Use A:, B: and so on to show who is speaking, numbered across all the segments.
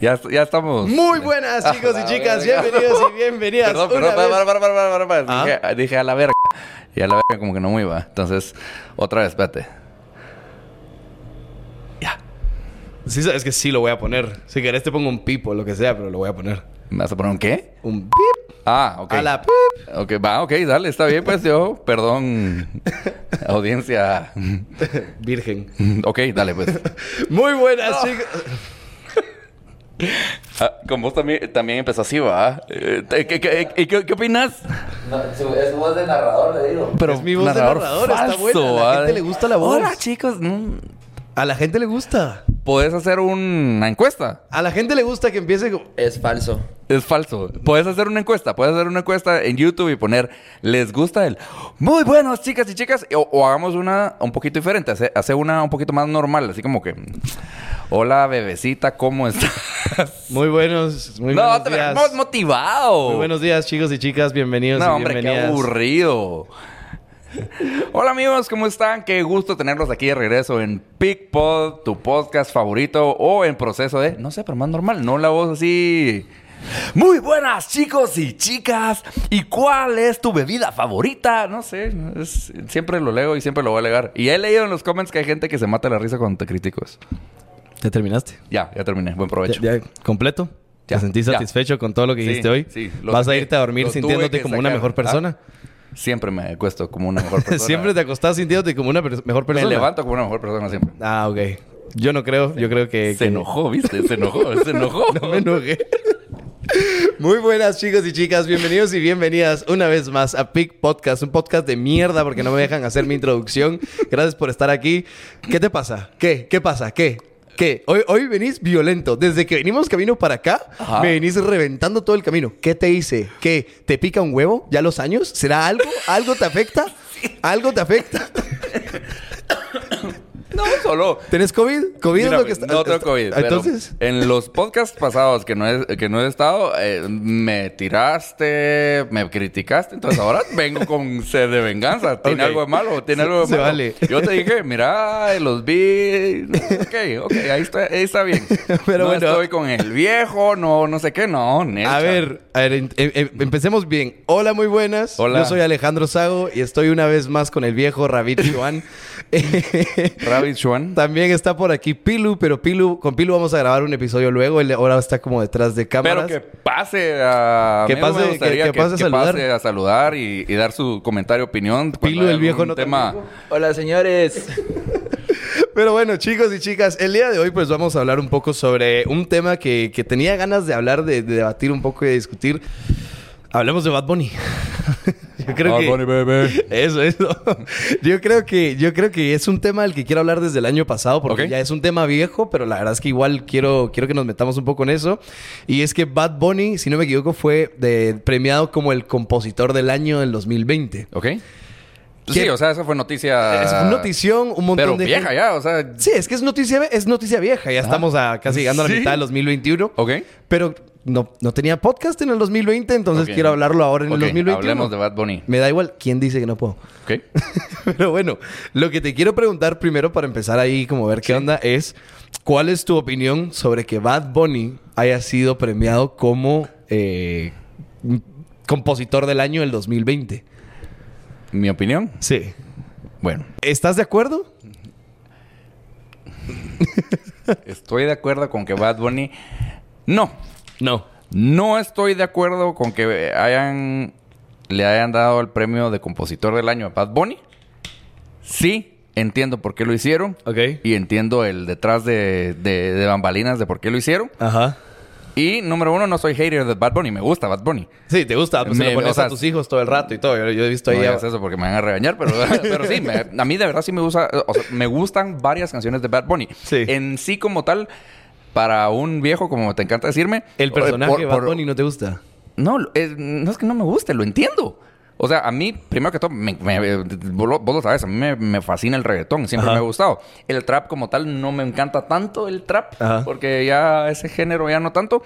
A: Ya, ya estamos.
B: Muy buenas, chicos y chicas.
A: verga.
B: Bienvenidos y bienvenidas.
A: Perdón, perdón,
B: vez-
A: para, para, para, para, para, para.
B: ¿Ah?
A: Dije, dije a la verga. Y a la verga como que no me iba. Entonces, otra vez, espérate.
B: Sí, sabes que sí lo voy a poner. Si querés te pongo un pipo, lo que sea, pero lo voy a poner.
A: ¿Me vas a poner un qué?
B: Un pip.
A: Ah, ok.
B: A la pip.
A: Ok, va, ok, dale, está bien, pues yo, perdón, audiencia.
B: Virgen.
A: Ok, dale, pues.
B: Muy buenas, chicos.
A: Ah, con vos también, también empezó así, ¿va? Eh, ¿qué, qué, qué, qué- qué opinas?
C: es voz de narrador, le digo.
A: Pero
B: Es mi voz de narrador, está buena, a la
A: ¿va?
B: gente le gusta la voz.
A: Hola, chicos. mm,
B: A la gente le gusta.
A: ¿Puedes hacer una encuesta?
B: A la gente le gusta que empiece.
C: Es falso.
A: Es falso. Puedes hacer una encuesta. Puedes hacer una encuesta en YouTube y poner ¿Les gusta el muy buenos, chicas y chicas? O, o hagamos una un poquito diferente. Hace, hace una un poquito más normal. Así como que Hola, bebecita, ¿cómo estás?
B: Muy buenos, muy
A: no,
B: buenos
A: te
B: días.
A: ves motivado.
B: Muy buenos días, chicos y chicas. Bienvenidos
A: No,
B: y
A: hombre, qué aburrido. Hola amigos, ¿cómo están? Qué gusto tenerlos aquí de regreso en PicPod, tu podcast favorito o en proceso de, no sé, pero más normal, no la voz así. Muy buenas chicos y chicas. ¿Y cuál es tu bebida favorita? No sé, es- siempre lo leo y siempre lo voy a alegar. Y he leído en los comments que hay gente que se mata la risa cuando te critico.
B: ¿Ya terminaste?
A: Ya, ya terminé. Buen provecho.
B: ¿Ya, ya completo?
A: Ya,
B: ¿Te sentís satisfecho con todo lo que dijiste hoy?
A: sí, lo
B: ¿Vas a irte a dormir sintiéndote como una mejor persona?
A: Siempre me acuesto como una mejor persona.
B: Siempre te acostás sintiéndote como una per- mejor persona.
A: Me levanto como una mejor persona siempre.
B: Ah, ok. Yo no creo. Yo creo que...
A: Se
B: que-
A: enojó, ¿viste? Se enojó, se enojó.
B: No me enojé. Muy buenas chicos y chicas, bienvenidos y bienvenidas una vez más a Pick Podcast, un podcast de mierda porque no me dejan hacer mi introducción. Gracias por estar aquí. ¿Qué te pasa? ¿Qué? ¿Qué pasa? ¿Qué? ¿Qué? Hoy, hoy venís violento. Desde que venimos camino para acá,
A: Ajá.
B: me venís reventando todo el camino. ¿Qué te hice? ¿Qué? ¿Te pica un huevo? ¿Ya los años? ¿Será algo? ¿Algo te afecta? ¿Algo te afecta?
A: No, solo.
B: ¿Tenés COVID? ¿COVID
A: Mira,
B: es lo que está?
A: no tengo COVID. pero
B: Entonces...
A: en los podcasts pasados que no he, que no he estado, eh, me tiraste, me criticaste. Entonces ahora vengo con sed de venganza. ¿Tiene algo de malo? ¿Tiene algo de
B: se
A: malo?
B: vale.
A: Yo te dije, mira, los vi. Ok, ok, ahí está, ahí está bien.
B: Pero
A: no
B: bueno.
A: estoy con el viejo, no, no sé qué, no.
B: A
A: Nelcha.
B: ver, a ver, em- em- empecemos bien. Hola, muy buenas.
A: Hola.
B: Yo soy Alejandro Sago y estoy una vez más con el viejo Rabit Juan.
A: Rabbit
B: También está por aquí Pilu, pero Pilu, con Pilu vamos a grabar un episodio luego. Él ahora está como detrás de
A: Pero
B: cámaras.
A: que pase a...
B: Que
A: a mí me
B: pase-
A: gustaría
B: que- que pase a saludar.
A: pase a saludar y, y dar su comentario, opinión.
B: Pilu, el viejo no
A: tema...
B: tampoco.
C: Hola, señores.
B: Pero bueno, chicos y chicas, el día de hoy pues vamos a hablar un poco sobre un tema que, que tenía ganas de hablar, de, de debatir un poco y de discutir. Hablemos de Bad Bunny. yo creo
A: Bad
B: que...
A: Bunny, baby.
B: Eso, eso. Yo creo que, yo creo que es un tema del que quiero hablar desde el año pasado, porque ya es un tema viejo, pero la verdad es que igual quiero, quiero que nos metamos un poco en eso. Y es que Bad Bunny, si no me equivoco, fue de- premiado como el compositor del año del 2020.
A: ¿Ok? Sí, o sea, eso fue noticia...
B: es una notición, un montón
A: Pero
B: de
A: vieja
B: gente-
A: ya, o sea...
B: Sí, es que es noticia, es noticia vieja. Ya estamos a casi llegando a la mitad del 2021.
A: ¿Ok?
B: Pero no, no tenía podcast en el 2020, entonces quiero hablarlo ahora en el 2021.
A: hablemos de Bad Bunny.
B: Me da igual quién dice que no puedo.
A: ¿Ok?
B: Pero bueno, lo que te quiero preguntar primero para empezar ahí como ver qué onda es ¿cuál es tu opinión sobre que Bad Bunny haya sido premiado como eh, compositor del año del 2020?
A: ¿Mi opinión?
B: Sí.
A: Bueno,
B: ¿Estás de acuerdo?
A: estoy de acuerdo con que Bad Bunny... No.
B: No.
A: No estoy de acuerdo con que hayan le hayan dado el premio de compositor del año a Bad Bunny. Sí, entiendo por qué lo hicieron.
B: Ok.
A: Y entiendo el detrás de, de- de bambalinas de por qué lo hicieron.
B: Ajá.
A: Y número uno, no soy hater de Bad Bunny. Me gusta Bad Bunny.
B: Sí, te gusta. Pues se
A: Me-
B: lo pones
A: o sea,
B: a tus hijos todo el rato y todo. Yo, yo he visto
A: No
B: ahí...
A: digas eso porque me van a regañar, pero, pero sí, me- a mí de verdad sí me gusta, o sea, me gustan varias canciones de Bad Bunny.
B: Sí.
A: En sí como tal, para un viejo, como te encanta decirme...
B: el personaje
A: por-
B: de Bad
A: por-
B: Bunny no te gusta.
A: No, no es que no me guste, lo entiendo. O sea, a mí, primero que todo, me- me- vos, lo, vos lo sabes, a mí me, me fascina el reggaetón, siempre
B: Ajá.
A: me ha gustado. El trap como tal no me encanta tanto el trap,
B: Ajá.
A: porque ya ese género ya no tanto.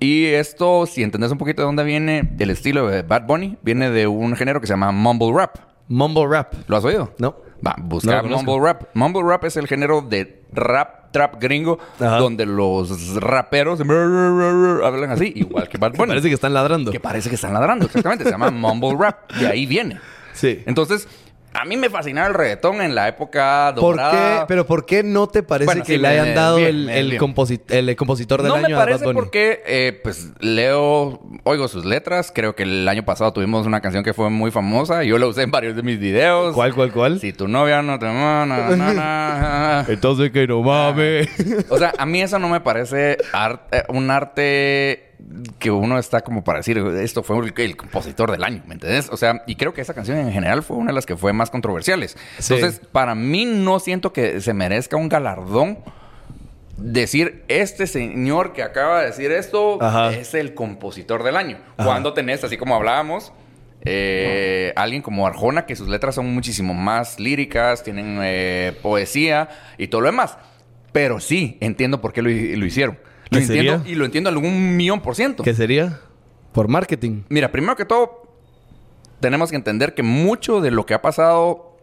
A: Y esto, si entendés un poquito de dónde viene el estilo de Bad Bunny, viene de un género que se llama mumble rap.
B: Mumble rap.
A: ¿Lo has oído?
B: No.
A: Va, busca
B: No
A: mumble rap. Mumble rap es el género de rap, trap gringo,
B: Ajá.
A: donde los raperos hablan así, igual que Bad Bunny.
B: Parece que están ladrando.
A: Que parece que están ladrando, exactamente. Se llama mumble rap. De ahí viene.
B: Sí.
A: Entonces, a mí me fascinaba el reggaetón en la época
B: ¿Por
A: dorada.
B: qué? Pero ¿por qué no te parece
A: Bueno,
B: que
A: sí,
B: le
A: me-
B: hayan dado
A: bien,
B: el,
A: bien,
B: el,
A: bien.
B: composi- el compositor del
A: no
B: año
A: me
B: a Bad
A: parece
B: Bunny?
A: porque, eh, pues, leo, oigo sus letras. Creo que el año pasado tuvimos una canción que fue muy famosa. Yo la usé en varios de mis videos.
B: ¿Cuál, cuál, cuál?
A: Si tu novia no te... na, na, na, na.
B: Entonces que no mames.
A: O sea, a mí eso no me parece art- eh, un arte que uno está como para decir, esto fue el, el compositor del año, ¿me entendés? O sea, y creo que esa canción en general fue una de las que fue más controversiales.
B: Sí.
A: Entonces, para mí no siento que se merezca un galardón decir, este señor que acaba de decir esto
B: Ajá.
A: es el compositor del año.
B: Ajá.
A: Cuando tenés, así como hablábamos, eh, alguien como Arjona, que sus letras son muchísimo más líricas, tienen eh, poesía y todo lo demás. Pero sí, entiendo por qué lo, lo hicieron. Lo
B: ¿Qué
A: entiendo
B: sería?
A: y lo entiendo algún millón por ciento.
B: ¿Qué sería? Por marketing.
A: Mira, primero que todo, tenemos que entender que mucho de lo que ha pasado,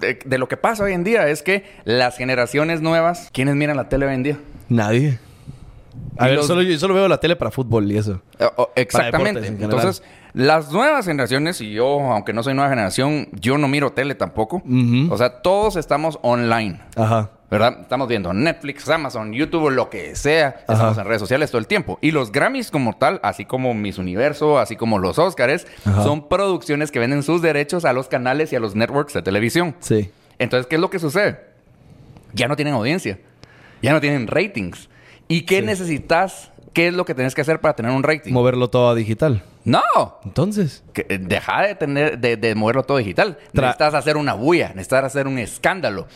A: de, de lo que pasa hoy en día, es que las generaciones nuevas, ¿quiénes miran la tele hoy en día?
B: Nadie. A
A: Y
B: ver,
A: los-
B: solo, yo solo veo la tele para fútbol y eso.
A: Eh, oh, exactamente. Entonces, las nuevas generaciones, y yo, aunque no soy nueva generación, yo no miro tele tampoco. O sea, todos estamos online.
B: Ajá.
A: ¿Verdad? Estamos viendo Netflix, Amazon, YouTube, lo que sea. Estamos en redes sociales todo el tiempo. Y los Grammys como tal, así como Miss Universo, así como los Oscars,
B: Ajá.
A: son producciones que venden sus derechos a los canales y a los networks de televisión.
B: Sí.
A: Entonces, ¿qué es lo que sucede? Ya no tienen audiencia. Ya no tienen ratings. ¿Y qué
B: Sí.
A: necesitas? ¿Qué es lo que tienes que hacer para tener un rating?
B: Moverlo todo a digital.
A: ¡No!
B: Entonces.
A: Eh, deja de tener, de, de moverlo todo digital.
B: Tra-
A: necesitas hacer una bulla, necesitas hacer un escándalo.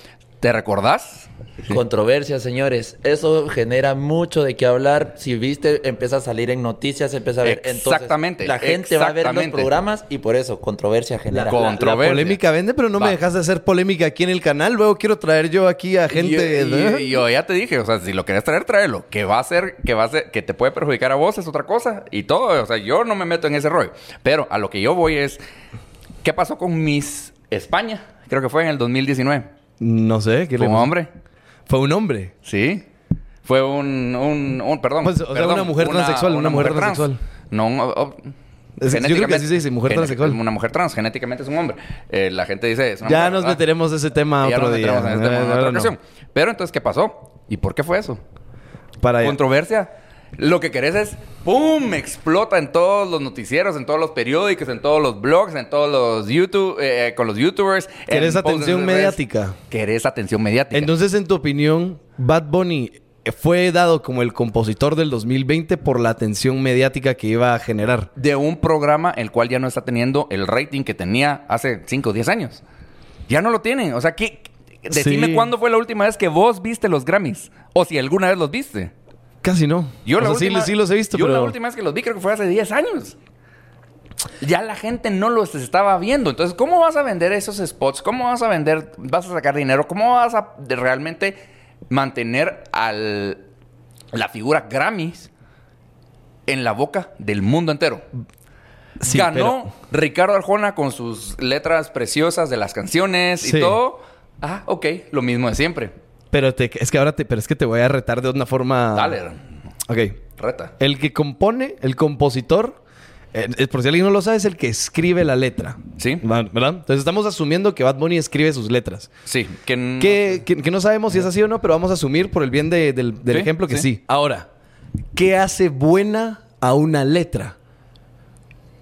A: ¿Te recordás?
C: Controversia, señores. Eso genera mucho de qué hablar. Si viste, empieza a salir en noticias, empieza a ver. Entonces,
A: Exactamente,
C: la gente va a ver los programas y por eso, controversia genera.
B: La
A: Controversia.
B: polémica vende, pero no
A: Va.
B: me dejas de hacer polémica aquí en el canal. Luego quiero traer yo aquí a gente.
A: Y,
B: ¿no?
A: y- y yo ya te dije, o sea, si lo querés traer, tráelo. Que va a ser, que va a ser, que te puede perjudicar a vos es otra cosa. Y todo, o sea, yo no me meto en ese rollo. Pero a lo que yo voy es, ¿qué pasó con Miss España? Creo que fue en el 2019.
B: No sé. ¿qué
A: Fue un hombre.
B: Fue un hombre.
A: Sí. Fue un, un, un- perdón.
B: Pues, o sea,
A: perdón,
B: una mujer transexual, una mujer
A: trans.
B: transexual.
A: No, un- o-
B: Es- yo creo que así se dice, mujer transexual.
A: Una mujer trans, genéticamente es un hombre. Eh, la gente dice... es una
B: Ya
A: mujer,
B: nos
A: ¿verdad?
B: meteremos ese tema
A: Ya
B: otro
A: nos
B: día.
A: meteremos en ese tema en
B: Eh,
A: otra
B: no.
A: ocasión. Pero entonces, ¿qué pasó? ¿Y por qué fue eso?
B: Para.
A: Controversia. Lo que querés es, ¡pum! Explota en todos los noticieros, en todos los periódicos, en todos los blogs, en todos los YouTube, eh, con los YouTubers.
B: ¿Querés atención mediática?
A: Querés atención mediática.
B: Entonces, en tu opinión, Bad Bunny fue dado como el compositor del 2020 por la atención mediática que iba a generar.
A: de un programa el cual ya no está teniendo el rating que tenía hace 5 o 10 años. Ya no lo tienen. O sea, ¿qué? Decime
B: Sí.
A: cuándo fue la última vez que vos viste los Grammys. O si alguna vez los viste.
B: Casi no.
A: Yo
B: O
A: la
B: sea,
A: última,
B: sí, los he visto,
A: yo
B: pero...
A: la última vez que los vi creo que fue hace 10 años. Ya la gente no los estaba viendo. Entonces, ¿cómo vas a vender esos spots? ¿Cómo vas a vender? ¿Vas a sacar dinero? ¿Cómo vas a realmente mantener al la figura Grammys en la boca del mundo entero?
B: Sí,
A: Ganó Ricardo Arjona con sus letras preciosas de las canciones
B: Sí.
A: y todo. Ah, ok, lo mismo de siempre.
B: Pero te- es que ahora te, pero es que te voy a retar de una forma.
A: Dale,
B: Ok.
A: reta.
B: El que compone, el compositor, eh, por si alguien no lo sabe, es el que escribe la letra.
A: Sí.
B: ¿Verdad? Entonces estamos asumiendo que Bad Bunny escribe sus letras.
A: Sí, que,
B: Que, que- que no sabemos si es así o no, pero vamos a asumir por el bien de- del, del
A: Sí,
B: ejemplo que
A: sí.
B: sí. Ahora, ¿qué hace buena a una letra?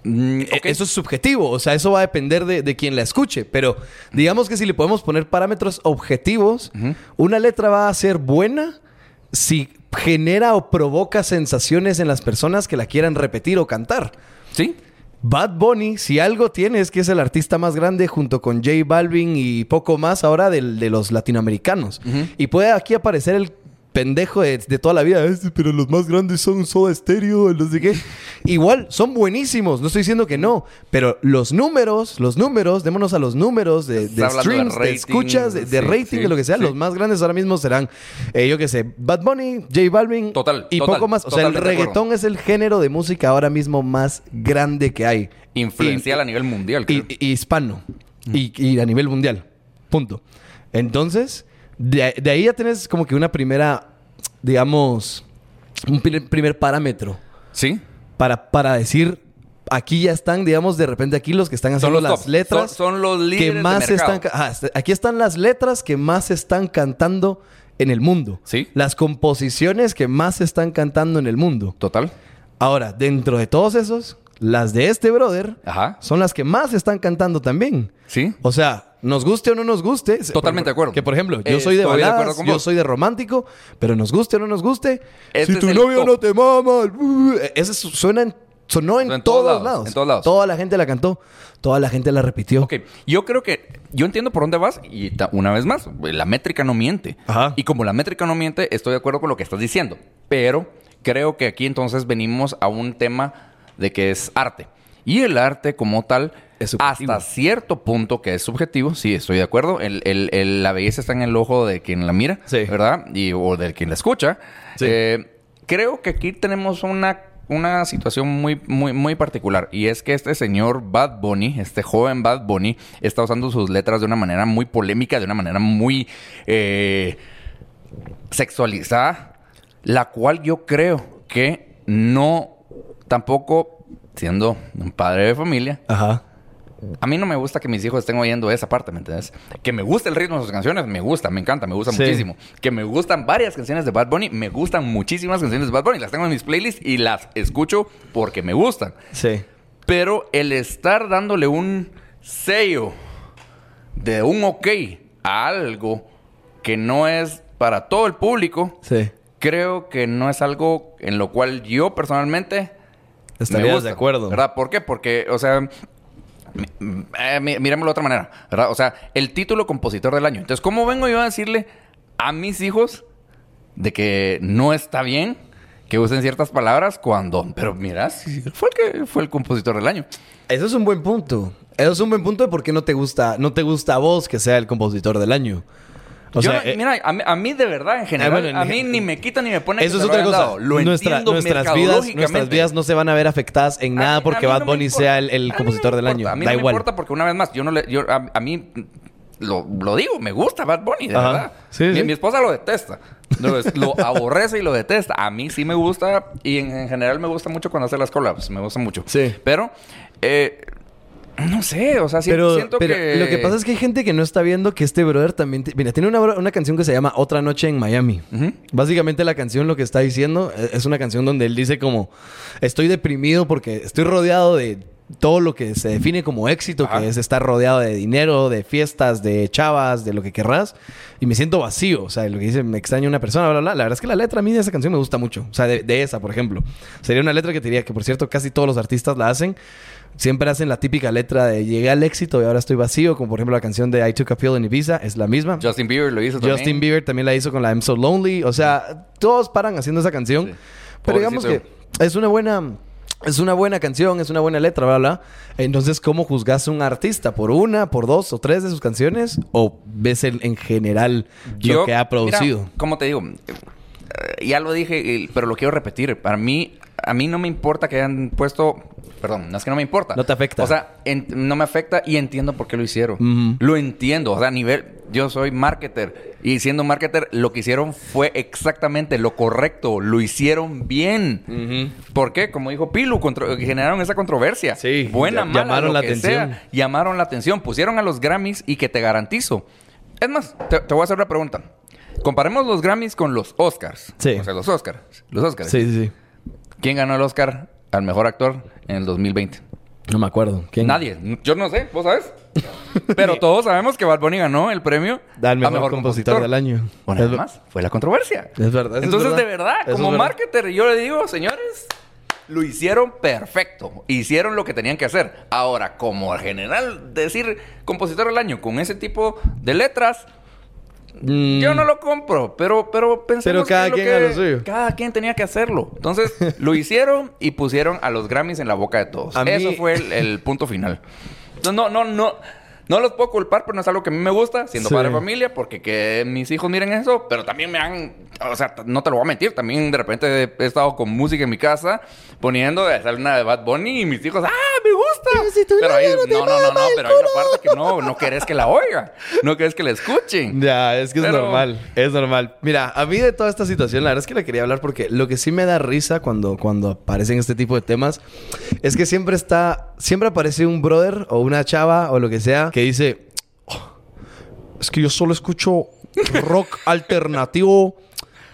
A: Mm, ok.
B: Eso es subjetivo, o sea, eso va a depender de, de quien la escuche, pero digamos que si le podemos poner parámetros objetivos, una letra va a ser buena si genera o provoca sensaciones en las personas que la quieran repetir o cantar.
A: ¿Sí?
B: Bad Bunny, si algo tiene, es que es el artista más grande junto con J Balvin y poco más ahora del- de, los latinoamericanos. Y puede aquí aparecer el pendejo de, de toda la vida. "Este, pero los más grandes son Soda Stereo, no sé qué. Igual, son buenísimos. No estoy diciendo que no. Pero los números, los números, démonos a los números de, streams, de, escuchas, de,
A: sí,
B: rating,
A: sí,
B: de lo que sea.
A: sí.
B: Los más grandes ahora mismo serán, eh, yo qué sé, Bad Bunny, J Balvin.
A: Total,
B: Y
A: total,
B: poco más. O sea, el reggaetón es el género de música ahora mismo más grande que hay.
A: Influencial
B: Y-
A: a nivel mundial, creo.
B: y hispano. Y, y a nivel mundial. Punto. Entonces, de, de ahí ya tienes como que una primera, digamos, un pri- primer parámetro
A: ¿Sí?
B: para, para decir, aquí ya están, digamos, de repente aquí los que están haciendo las
A: top.
B: letras.
A: Son- son los líderes
B: que
A: de
B: más
A: mercado.
B: están. ca- ah, est- aquí están las letras que más están cantando en el mundo.
A: Sí.
B: Las composiciones que más están cantando en el mundo.
A: Total.
B: Ahora, dentro de todos esos, las de este brother
A: Ajá.
B: son las que más están cantando también.
A: ¿Sí?
B: O sea, nos guste o no nos guste.
A: Totalmente de acuerdo.
B: Que por ejemplo, yo
A: Eh,
B: soy de baladas, yo soy de romántico, pero nos guste o no nos guste.
A: Este
B: si tu novio
A: top.
B: no te mama, uh, ese su- suena en, sonó en,
A: En
B: todos,
A: todos
B: lados,
A: lados, en todos lados.
B: Toda la gente la cantó, toda la gente la repitió.
A: Ok, yo creo que yo entiendo por dónde vas y una vez más, la métrica no miente.
B: Ajá.
A: Y como la métrica no miente, estoy de acuerdo con lo que estás diciendo. Pero creo que aquí entonces venimos a un tema de que es arte. Y el arte como tal,
B: Es
A: hasta cierto punto que es subjetivo, sí, estoy de acuerdo. El- el- el- la belleza está en el ojo de quien la mira,
B: Sí.
A: ¿verdad? Y, o de quien la escucha.
B: Sí.
A: Eh, creo que aquí tenemos una, una situación muy, muy, muy particular. Y es que este señor Bad Bunny, este joven Bad Bunny, está usando sus letras de una manera muy polémica, de una manera muy eh, sexualizada, la cual yo creo que no, tampoco siendo un padre de familia,
B: Ajá.
A: a mí no me gusta que mis hijos estén oyendo esa parte, ¿me entiendes? Que me guste el ritmo de sus canciones, me gusta, me encanta, me gusta
B: Sí.
A: muchísimo. Que me gustan varias canciones de Bad Bunny, me gustan muchísimas canciones de Bad Bunny. Las tengo en mis playlists y las escucho porque me gustan.
B: Sí.
A: Pero el estar dándole un sello de un ok a algo que no es para todo el público,
B: Sí.
A: creo que no es algo en lo cual yo personalmente me
B: Estarías
A: gusta,
B: de acuerdo.
A: ¿Verdad? ¿Por qué? Porque, o sea, eh, mi- mirémoslo de otra manera, ¿verdad? O sea, el título compositor del año. Entonces, ¿cómo vengo yo a decirle a mis hijos de que no está bien que usen ciertas palabras cuando, pero mira, fue el que fue el compositor del año?
B: Eso es un buen punto. Eso es un buen punto de por qué no te gusta, no te gusta a vos que sea el compositor del año. O
A: Yo
B: sea,
A: no-
B: eh,
A: mí, a, mí, a mí de verdad, en general,
B: bueno, en-
A: a mí ni me quita ni me pone
B: Eso
A: que
B: es
A: lo
B: otra cosa.
A: Lo
B: Nuestra-
A: entiendo
B: nuestras vidas, nuestras vidas no se van a ver afectadas en nada
A: mí-
B: porque Bad
A: no
B: Bunny sea el, compositor del año.
A: A mí
B: da
A: no
B: igual.
A: me importa porque una vez más, yo no le, yo, a, a mí lo, lo digo, me gusta Bad Bunny, de
B: Ajá.
A: verdad.
B: Sí,
A: mi,
B: sí.
A: mi esposa lo detesta. Lo, lo aborrece y lo detesta. A mí sí me gusta y en, en general me gusta mucho cuando hace las collabs. Me gusta mucho.
B: Sí.
A: Pero, eh, no sé, o sea,
B: Pero,
A: siento
B: pero
A: que...
B: lo que pasa es que hay gente que no está viendo que este brother también... Mira, tiene una, una canción que se llama Otra Noche en Miami. Básicamente la canción lo que está diciendo eh, es una canción donde él dice como... Estoy deprimido porque estoy rodeado de todo lo que se define como éxito,
A: Ajá.
B: que es estar rodeado de dinero, de fiestas, de chavas, de lo que querrás. Y me siento vacío. O sea, lo que dice, me extraña una persona, bla, bla, bla. La verdad es que la letra a mí de esa canción me gusta mucho. O sea, de, de esa, por ejemplo. Sería una letra que te diría que, por cierto, casi todos los artistas la hacen. Siempre hacen la típica letra de llegué al éxito y ahora estoy vacío, como por ejemplo la canción de I Took a Pill in Ibiza, es la misma.
A: Justin Bieber lo hizo también.
B: Justin Bieber también la hizo con la I'm So Lonely. O sea, todos paran haciendo esa canción.
A: Sí.
B: Pero digamos que es una buena... Es una buena canción, es una buena letra, bla, bla. Entonces, ¿cómo juzgas a un artista? ¿Por una, por dos o tres de sus canciones? ¿O ves el- en general lo que ha producido?
A: Mira, como te digo, eh, ya lo dije, pero lo quiero repetir. Para mí, a mí no me importa que hayan puesto. Perdón, no es que no me importa.
B: No te afecta.
A: O sea, en- no me afecta y entiendo por qué lo hicieron. Lo entiendo. O sea, a nivel. Yo soy marketer. Y siendo marketer, lo que hicieron fue exactamente lo correcto. Lo hicieron bien. ¿Por qué? Como dijo Pilu, generaron esa controversia.
B: Sí,
A: Buena, mala,
B: llamaron
A: lo
B: la
A: que
B: atención.
A: sea llamaron la atención, pusieron a los Grammys y que te garantizo. Es más, te, te voy a hacer una pregunta. comparemos los Grammys con los Oscars.
B: Sí.
A: O sea, los Oscars. Los Oscars.
B: Sí, sí, sí.
A: ¿Quién ganó el Oscar al mejor actor en el 2020?
B: No me acuerdo. ¿Quién?
A: Nadie. Yo no sé, ¿vos sabes? Pero todos sabemos que Bad Bunny ganó el premio
B: Al mejor, compositor, del año.
A: Bueno,
B: Es-
A: además, fue la controversia.
B: Es verdad. es
A: Entonces,
B: verdad.
A: de verdad,
B: Eso
A: como
B: verdad.
A: marketer, yo le digo, señores, lo hicieron perfecto. Hicieron lo que tenían que hacer. Ahora, como general, decir compositor del año con ese tipo de letras,
B: Mm,
A: yo no lo compro. Pero, pero pensemos
B: Pero cada
A: que
B: quien
A: que
B: a lo suyo.
A: Cada quien tenía que hacerlo. Entonces, lo hicieron y pusieron a los Grammys en la boca de todos.
B: A mí-
A: Eso fue el, el punto final. No, no, no, no. No los puedo culpar, pero no es algo que a mí me gusta, siendo
B: Sí.
A: padre de familia, porque que mis hijos miren eso, pero también me han, o sea, no te lo voy a mentir, también de repente he, estado con música en mi casa, poniendo hacer una de Bad Bunny y mis hijos, ¡ah, me gusta! pero ahí, no, no, no, no, pero hay una parte que no, no querés que la oiga, no querés que la escuchen.
B: Ya, es que es normal. Es normal. Mira, a mí de toda esta situación, la verdad es que le quería hablar porque lo que sí me da risa cuando, cuando aparecen este tipo de temas es que siempre está, siempre aparece un brother o una chava o lo que sea que dice, "Oh, es que yo solo escucho rock alternativo.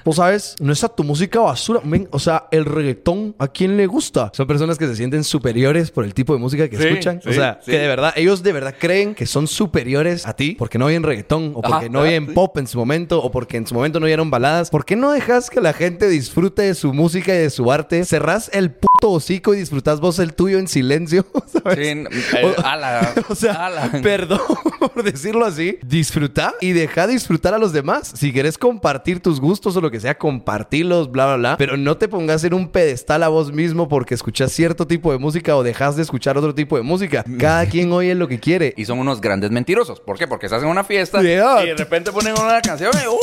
B: ¿Vos sabes? No es a tu música basura. Men, o sea, el reggaetón, ¿a quién le gusta? Son personas que se sienten superiores por el tipo de música que
A: Sí,
B: escuchan. o sea,
A: sí.
B: que de verdad, ellos de verdad creen que son superiores a ti porque no oyen reggaetón o porque
A: Ajá,
B: no oyen
A: sí.
B: pop en su momento o porque en su momento no oyeron baladas. ¿Por qué no dejas que la gente disfrute de su música y de su arte? Cerrás el puto hocico y disfrutás vos el tuyo en silencio, ¿sabes?
A: Sí, eh, ala,
B: O sea,
A: ala.
B: perdón por decirlo así. Disfruta y deja disfrutar a los demás. Si quieres compartir tus gustos o lo que sea, compartirlos, bla, bla, bla. Pero no te pongas en un pedestal a vos mismo porque escuchas cierto tipo de música o dejas de escuchar otro tipo de música. Cada quien oye lo que quiere.
A: Y son unos grandes mentirosos. ¿Por qué? Porque estás en una fiesta
B: Yeah.
A: y de repente ponen una canción y, ¡uh!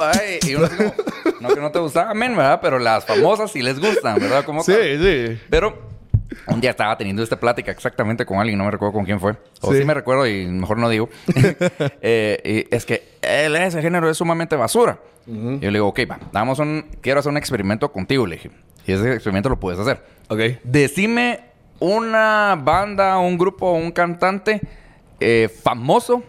A: Ay, y uno como, no que no te gustaba, men, ¿verdad? Pero las famosas sí les gustan, ¿verdad? Como
B: Sí, sí.
A: Pero un día estaba teniendo esta plática exactamente con alguien, no me recuerdo con quién fue. O
B: Sí.
A: sí, me recuerdo y mejor no digo. Eh, y es que él, ese género es sumamente basura. Yo le digo, ok, va, damos un, quiero hacer un experimento contigo, le dije. Y ese experimento lo puedes hacer.
B: Ok.
A: Decime una banda, un grupo, un cantante eh, famoso.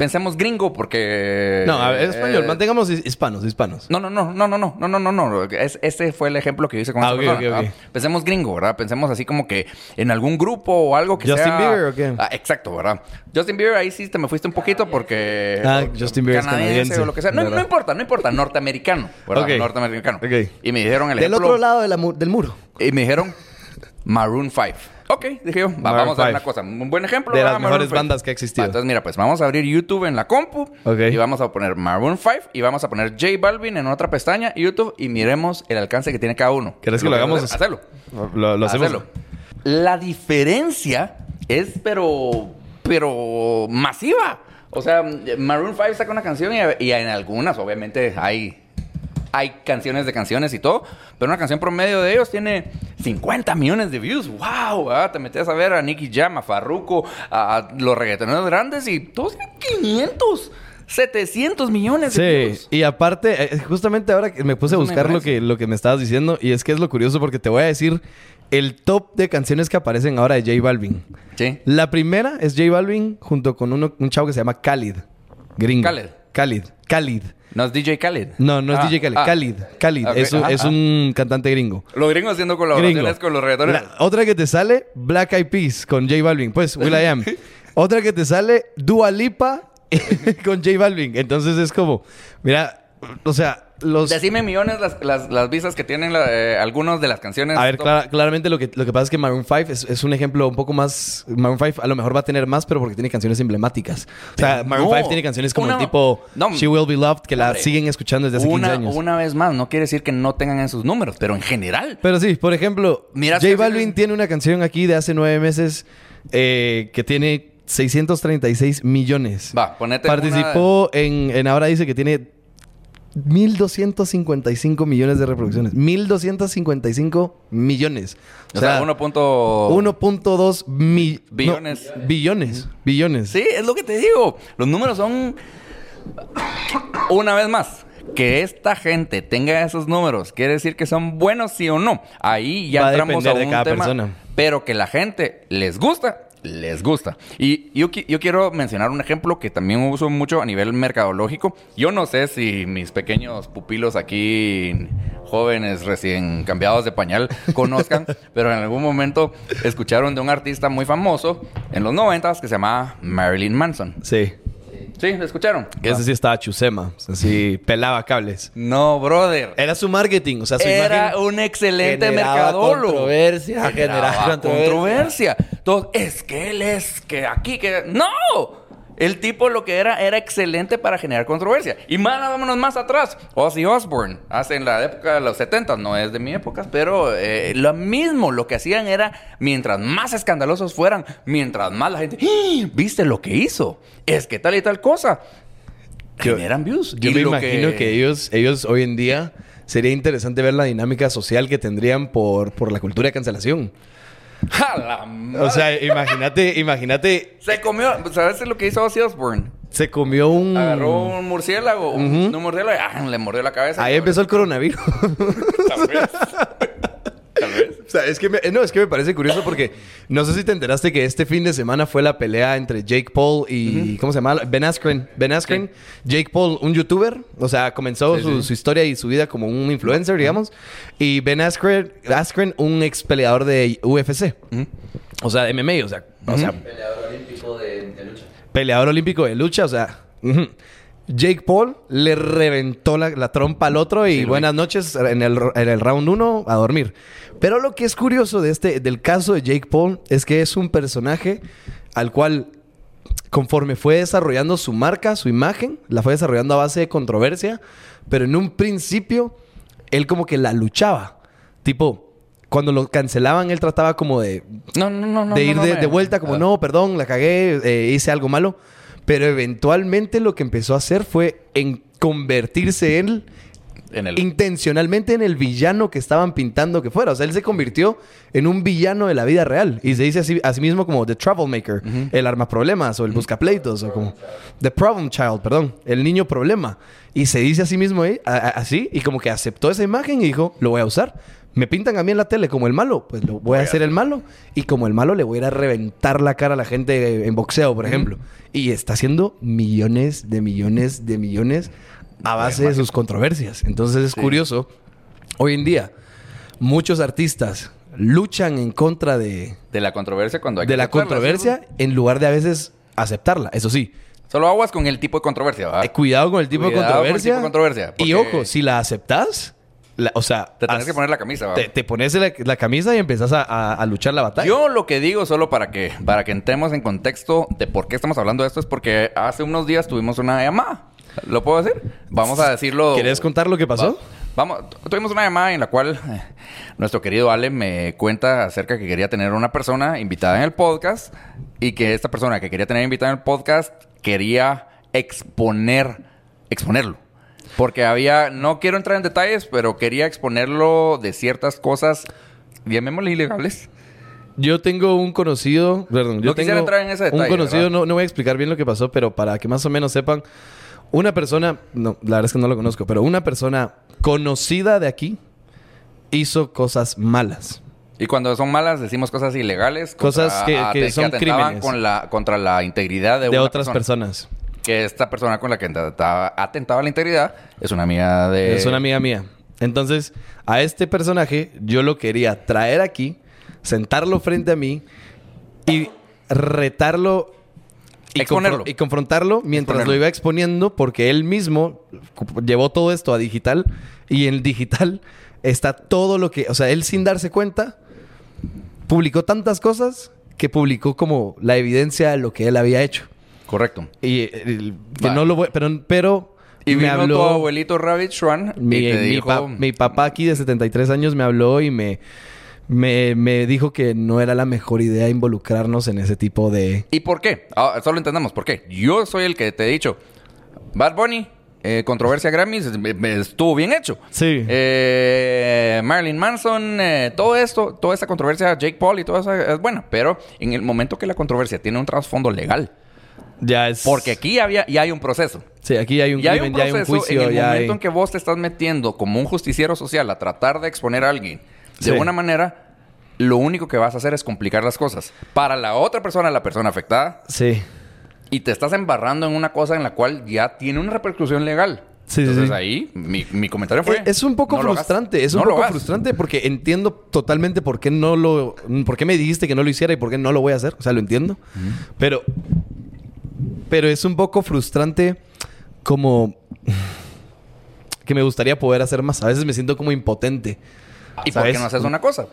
A: Pensemos gringo porque...
B: No, a ver, español.
A: eh,
B: Mantengamos his- hispanos, hispanos.
A: no, no, no, no, no, no, no, no, no, no. Es, ese fue el ejemplo que yo hice con
B: Ah,
A: esa
B: ok,
A: persona,
B: ok,
A: ¿verdad?
B: ok.
A: Pensemos gringo, ¿verdad? Pensemos así como que en algún grupo o algo que
B: ¿Justin
A: sea...
B: Bieber o qué?
A: Ah, exacto, ¿verdad? Justin Bieber, ahí sí te me fuiste un poquito porque...
B: Ah, Justin Bieber es canadiense,
A: o lo que sea. No, no importa, no importa. Norteamericano, ¿verdad? Norteamericano. Y me dijeron el
B: Del
A: ejemplo...
B: otro lado de la mu- del muro.
A: Y me dijeron Maroon 5. Ok, dije yo, va, vamos a ver
B: 5.
A: una cosa. Un buen ejemplo.
B: De las
A: Maroon
B: mejores
A: 5.
B: bandas que ha existido.
A: Va, entonces, mira, pues vamos a abrir YouTube en la compu.
B: Ok.
A: Y vamos a poner Maroon 5 y vamos a poner J Balvin en otra pestaña, YouTube, y miremos el alcance que tiene cada uno.
B: ¿Querés que lo hagamos?
A: hacer? Hacerlo.
B: Lo, lo hacemos.
A: Hacerlo. La diferencia es, pero, pero masiva. O sea, Maroon 5 saca una canción y, y en algunas, obviamente, hay, hay canciones de canciones y todo. Pero una canción promedio de ellos tiene 50 millones de views. ¡Wow! ¿verdad? Te metes a ver a Nicky Jam, a Farruko, a los reggaetoneros grandes y todos tienen 500, 700 millones de
B: Sí,
A: views.
B: y aparte, eh, justamente ahora que me puse a buscar lo que, lo que me estabas diciendo, y es que es lo curioso porque te voy a decir el top de canciones que aparecen ahora de J Balvin.
A: Sí.
B: La primera es J Balvin junto con uno- un chavo que se llama Khalid. Gringo.
A: Khaled.
B: Khalid. Khalid.
A: No es DJ Khaled.
B: No, no es
A: Ah,
B: DJ Khalid.
A: ah.
B: Khalid. Khalid. Es
A: ajá,
B: es
A: ajá.
B: un cantante gringo.
A: Los gringos haciendo colaboraciones
B: Gringo.
A: con los reggaetoneros.
B: La- otra que te sale, Black Eyed Peas con J Balvin. Pues, Will I Am. otra que te sale, Dua Lipa con J Balvin. Entonces es como, mira, o sea, los...
A: Decime millones las, las, las visas que tienen la- eh, algunos de las canciones.
B: A ver, clara- claramente lo que, lo que pasa es que Maroon 5 es, es un ejemplo un poco más... Maroon 5 a lo mejor va a tener más, pero porque tiene canciones emblemáticas. O sea, Maroon
A: no.
B: 5 tiene canciones como
A: Una-
B: el tipo
A: no.
B: She Will Be Loved, que la siguen escuchando desde hace 15
A: una,
B: años.
A: una vez más, no quiere decir que no tengan esos números, pero en general.
B: Pero sí, por ejemplo,
A: Mira,
B: J Balvin tiene una canción aquí de hace nueve meses eh, que tiene 636 millones.
A: Va, ponete
B: Participó en, en ahora dice que tiene 1255 millones de reproducciones. 1255 millones.
A: O sea, 1.
B: 1.2 mi- no,
A: Billones.
B: billones. Billones.
A: Sí, es lo que te digo. Los números son. Una vez más. Que esta gente tenga esos números quiere decir que son buenos sí o no. Ahí ya
B: Va a
A: entramos a
B: de
A: un
B: cada
A: tema.
B: persona.
A: Pero que la gente les gusta, les gusta. Y yo, qui- yo quiero mencionar un ejemplo que también uso mucho a nivel mercadológico. Yo no sé si mis pequeños pupilos aquí, jóvenes recién cambiados de pañal, conozcan, pero en algún momento escucharon de un artista muy famoso en los noventas que se llamaba Marilyn Manson.
B: Sí.
A: ¿Sí? ¿Lo escucharon?
B: Ese sí estaba chusema. O sea, sí pelaba cables.
A: No, brother.
B: Era su marketing. O sea, su
A: Era un excelente
C: generaba
A: mercadólogo.
C: controversia, generaba controversia.
A: controversia. Entonces, es que él es que aquí, que... ¡No! El tipo lo que era era excelente para generar controversia. Y más, vámonos más atrás. Ozzy Osbourne, hace en la época de los 70, no es de mi época, pero eh, lo mismo, lo que hacían era, mientras más escandalosos fueran, mientras más la gente, ¡Ah! ¿viste lo que hizo? Es que tal y tal cosa.
B: Yo-
A: Generan views.
B: Yo
A: Y
B: me imagino que... ellos, ellos hoy en día sería interesante ver la dinámica social que tendrían por, por la cultura de cancelación.
A: ¡Ja, la madre!
B: O sea, imagínate, imagínate,
A: Se comió, ¿sabes lo que hizo Ozzy Osbourne?
B: se comió un...
A: Agarró un murciélago, un, un murciélago y ¡ah! le mordió la cabeza.
B: Ahí empezó el coronavirus.
A: Tal vez.
B: O sea, es que me, no, es que me parece curioso porque no sé si te enteraste que este fin de semana fue la pelea entre Jake Paul y ¿cómo se llama? Ben Askren. Ben Askren, Jake Paul, un youtuber, o sea, comenzó
A: Sí,
B: su,
A: sí.
B: su historia y su vida como un influencer, digamos, y Ben Askren, Askren, un ex peleador de UFC. O sea, de MMA, o sea, o sea,
C: Peleador olímpico de, de lucha.
B: peleador olímpico de lucha, o sea. Jake Paul le reventó la, la trompa al otro y
A: Sí,
B: buenas noches en el, en el round 1 a dormir. Pero lo que es curioso de este, del caso de Jake Paul es que es un personaje al cual, conforme fue desarrollando su marca, su imagen, la fue desarrollando a base de controversia, pero en un principio él como que la luchaba. Tipo, cuando lo cancelaban, él trataba como de
A: No, no, no, no.
B: de ir de, de vuelta como no, perdón, la cagué, eh, hice algo malo. Pero eventualmente lo que empezó a hacer fue en convertirse él
A: En el...
B: intencionalmente en el villano que estaban pintando que fuera. O sea, él se convirtió en un villano de la vida real. Y se dice así, a sí mismo como The Troublemaker, el arma problemas o el buscapleitos o como The Problem Child, perdón, el niño problema. Y se dice a sí mismo eh, a- a- así y como que aceptó esa imagen y dijo, lo voy a usar. Me pintan a mí en la tele como el malo, pues lo voy a hacer el malo. Y como el malo le voy a ir a reventar la cara a la gente en boxeo, por ejemplo. Y está haciendo millones de millones de millones a base de sus controversias. Entonces es curioso. Hoy en día, muchos artistas luchan en contra de,
A: De la controversia cuando hay
B: de
A: que
B: la
A: aceptarla,
B: controversia
A: ¿sí?
B: en lugar de a veces aceptarla. Eso sí,
A: Solo aguas con el tipo de controversia, ¿verdad?
B: eh, cuidado con el tipo de
A: Cuidado con el
B: controversia.
A: tipo de controversia,
B: Y ojo, si la aceptas, la- o sea,
A: Te
B: haz-
A: que poner la camisa,
B: te, te pones la, la camisa y empezás a, a- a luchar la batalla.
A: Yo lo que digo, solo para que, para que entremos en contexto de por qué estamos hablando de esto, es porque hace unos días tuvimos una llamada. ¿Lo puedo decir? Vamos a decirlo.
B: ¿Querés contar lo que pasó?
A: Va- Vamos, tu- tuvimos una llamada en la cual eh, nuestro querido Ale me cuenta acerca que quería tener una persona invitada en el podcast y que esta persona que quería tener invitada en el podcast quería exponer, exponerlo. Porque había, no quiero entrar en detalles, pero quería exponerlo de ciertas cosas, llamémosle ilegales.
B: Yo tengo un conocido, perdón, yo
A: No
B: tengo
A: entrar en ese detalle,
B: un conocido, no, no voy a explicar bien lo que pasó, pero para que más o menos sepan, una persona, no, la verdad es que no lo conozco, pero una persona conocida de aquí hizo cosas malas.
A: Y cuando son malas, decimos cosas ilegales.
B: Cosas
A: contra-
B: que-
A: a-
B: que son
A: atentaban
B: crímenes.
A: Con la, contra la integridad de,
B: De,
A: una
B: otras
A: persona.
B: personas.
A: Que esta persona con la que atentaba, atentaba la integridad es una amiga de...
B: Es una amiga mía. Entonces, a este personaje yo lo quería traer aquí, sentarlo frente a mí y retarlo y, y confrontarlo mientras
A: Exponerlo.
B: lo iba exponiendo porque él mismo llevó todo esto a digital y en digital está todo lo que, o sea, él sin darse cuenta publicó tantas cosas que publicó como la evidencia de lo que él había hecho.
A: Correcto.
B: Y eh, el- que no lo voy, pero pero
A: Y
B: me
A: vino
B: habló
A: tu abuelito Rabbit Schwan
B: mi,
A: y te
B: mi
A: dijo...
B: pa- mi papá aquí de 73 años me habló y me, me, me dijo que no era la mejor idea involucrarnos en ese tipo de...
A: ¿Y por qué? Ah, solo entendamos por qué. Yo soy el que te he dicho, Bad Bunny, eh, controversia Grammys, estuvo bien hecho.
B: Sí.
A: Eh, Marilyn Manson, eh, todo esto, toda esta controversia, Jake Paul y todo eso es buena. Pero en el momento que la controversia tiene un trasfondo legal,
B: Ya es...
A: porque aquí había, ya hay un proceso.
B: Sí, aquí hay un
A: Ya hay
B: crimen,
A: un
B: ya hay un
A: proceso
B: juicio,
A: en el
B: ya
A: momento
B: hay...
A: en que vos te estás metiendo como un justiciero social a tratar de exponer a alguien de
B: Sí.
A: una manera, lo único que vas a hacer es complicar las cosas. Para la otra persona, la persona afectada,
B: Sí.
A: y te estás embarrando en una cosa en la cual ya tiene una repercusión legal.
B: Sí, sí,
A: Entonces
B: sí.
A: ahí, mi, mi comentario fue...
B: Es un poco
A: no
B: frustrante, es un
A: No
B: poco frustrante porque entiendo totalmente por qué no lo, por qué me dijiste que no lo hiciera y por qué no lo voy a hacer, o sea, lo entiendo. Pero, pero es un poco frustrante como que me gustaría poder hacer más. A veces me siento como impotente.
A: ¿Y por
B: ¿sabes?
A: qué no haces una cosa?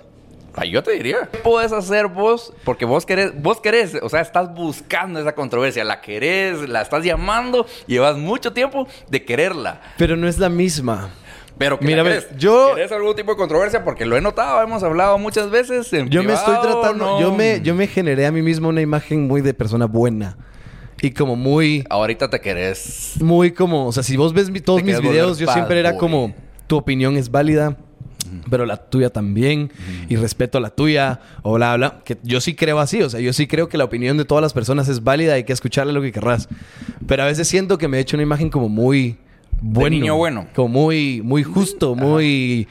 A: Ay, yo te diría. ¿Qué puedes hacer vos? Porque vos querés, vos querés, o sea, estás buscando esa controversia, la querés, la estás llamando, llevas mucho tiempo de quererla.
B: Pero no es la misma.
A: Pero que
B: Mira,
A: la
B: ve,
A: querés.
B: yo-
A: ¿Querés algún tipo de controversia? Porque lo he notado, hemos hablado muchas veces en
B: Yo me estoy tratando,
A: no.
B: yo me, yo me generé a mí mismo una imagen muy de persona buena y como muy
A: Ahorita te querés...
B: muy como, o sea, si vos ves mi- todos mis videos, yo siempre era
A: boy.
B: como, tu opinión es válida, pero la tuya también, y respeto la tuya, o bla, bla, que yo sí creo así, o sea, yo sí creo que la opinión de todas las personas es válida, hay que escucharle lo que querrás. Pero a veces siento que me he hecho una imagen como muy bueno.
A: niño bueno.
B: Como muy, muy justo, muy...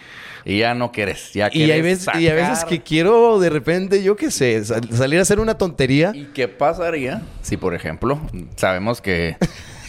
A: Y ya no querés, ya
B: Y hay,
A: querés
B: veces, y hay veces
A: sacar.
B: que quiero de repente, yo qué sé, sal- salir a hacer una tontería
A: ¿Y qué pasaría si, por ejemplo, sabemos que...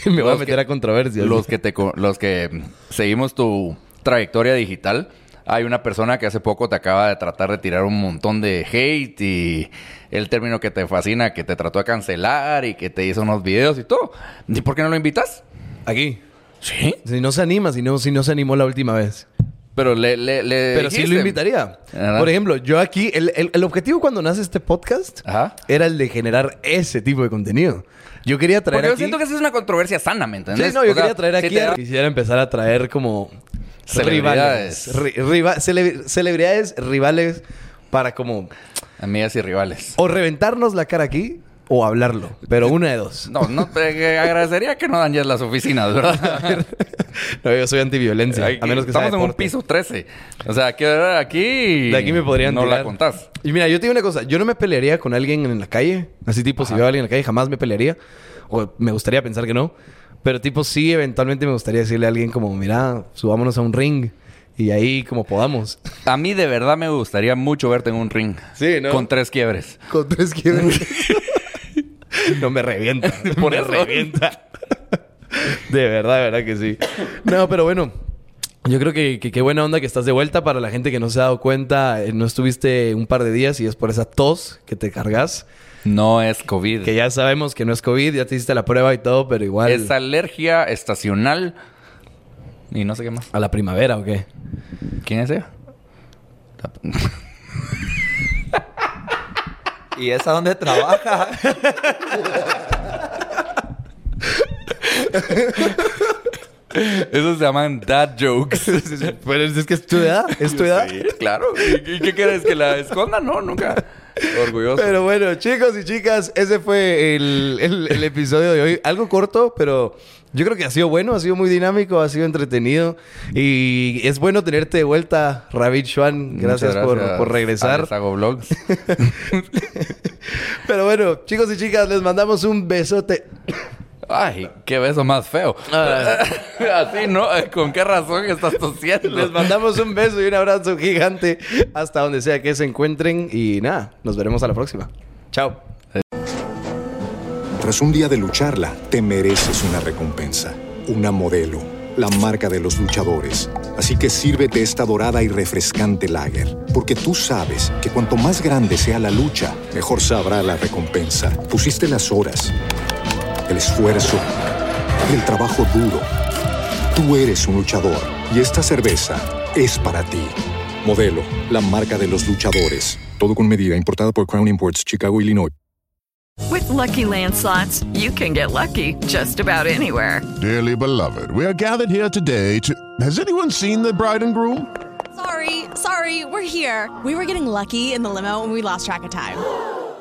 B: y me voy a meter
A: que-
B: a controversias.
A: Los que, te, los que seguimos tu trayectoria digital, hay una persona que hace poco te acaba de tratar de tirar un montón de hate y el término que te fascina, que te trató de cancelar y que te hizo unos videos y todo. ¿Y por qué no lo invitas?
B: Aquí.
A: Sí.
B: Si no se anima, si no, si no se animó la última vez.
A: Pero le, le, le
B: Pero sí lo invitaría.
A: Ajá.
B: Por ejemplo, yo aquí, el, el- el objetivo cuando nace este podcast
A: Ajá.
B: era el de generar ese tipo de contenido. Yo quería traer
A: Porque yo siento que esa es una controversia sana, ¿me
B: Sí,
A: entiendes?
B: no, yo
A: O sea,
B: quería traer
A: si
B: aquí...
A: te
B: a- Quisiera empezar a traer como...
A: Celebridades.
B: Rivales. Ri- riva- cele- celebridades rivales para como...
A: Amigas y rivales.
B: O reventarnos la cara aquí o hablarlo. Pero una de dos.
A: No, no te agradecería que no dañes las oficinas, ¿verdad?
B: No, yo soy antiviolencia. A menos que sea
A: Estamos en un piso 13. O sea, que aquí...
B: De aquí me podrían
A: No
B: tirar.
A: la contás.
B: Y mira, yo te digo una cosa. Yo no me pelearía con alguien en la calle. Así tipo, si veo a alguien en la calle, jamás me pelearía. O me gustaría pensar que no. Pero tipo, sí, eventualmente me gustaría decirle a alguien como, mira, subámonos a un ring. Y ahí como podamos.
A: A mí de verdad me gustaría mucho verte en un ring.
B: Sí, ¿no?
A: Con tres quiebres.
B: Con tres quiebres. no me revienta.
A: Por
B: me
A: eso.
B: revienta. de verdad, de verdad que sí. No, pero bueno. Yo creo que que qué buena onda que estás de vuelta. Para la gente que no se ha dado cuenta, eh, no estuviste un par de días y es por esa tos que te cargas.
A: No es COVID.
B: Que ya sabemos que no es COVID, ya te hiciste la prueba y todo, pero igual...
A: Es alergia estacional. Y no sé qué más.
B: ¿A la primavera o qué?
A: ¿Quién es ella?
C: ¿Y esa dónde trabaja?
A: Esos se llaman dad jokes.
B: Pero es que es tu edad, es tu edad.
A: Sí, claro. ¿Y, y qué quieres? ¿Que la esconda? No, nunca. Orgulloso.
B: Pero bueno, chicos y chicas, ese fue el, el- el episodio de hoy. Algo corto, pero yo creo que ha sido bueno, ha sido muy dinámico, ha sido entretenido. Y es bueno tenerte de vuelta, Ravid Schwan. Gracias, Por, por regresar.
A: Hago vlogs.
B: Pero bueno, chicos y chicas, les mandamos un besote.
A: Ay, qué beso más feo.
B: Ah.
A: Así, ¿no? ¿Con qué razón estás tosiendo?
B: Les mandamos un beso y un abrazo gigante hasta donde sea que se encuentren. Y nada, nos veremos a la próxima. Chao.
D: Tras un día de lucharla, te mereces una recompensa, una modelo, la marca de los luchadores. Así que sírvete esta dorada y refrescante lager, porque tú sabes que cuanto más grande sea la lucha, mejor sabrá la recompensa. Pusiste las horas, el esfuerzo, el trabajo duro. Tú eres un luchador y esta cerveza es para ti. Modelo, la marca de los luchadores. Todo con medida, importada por Crown Imports, Chicago, Illinois.
E: With Lucky Land slots, you can get lucky just about anywhere.
F: Dearly beloved, we are gathered here today to. Has anyone seen the bride and groom?
G: Sorry, sorry, we're here. We were getting lucky in the limo and we lost track of time.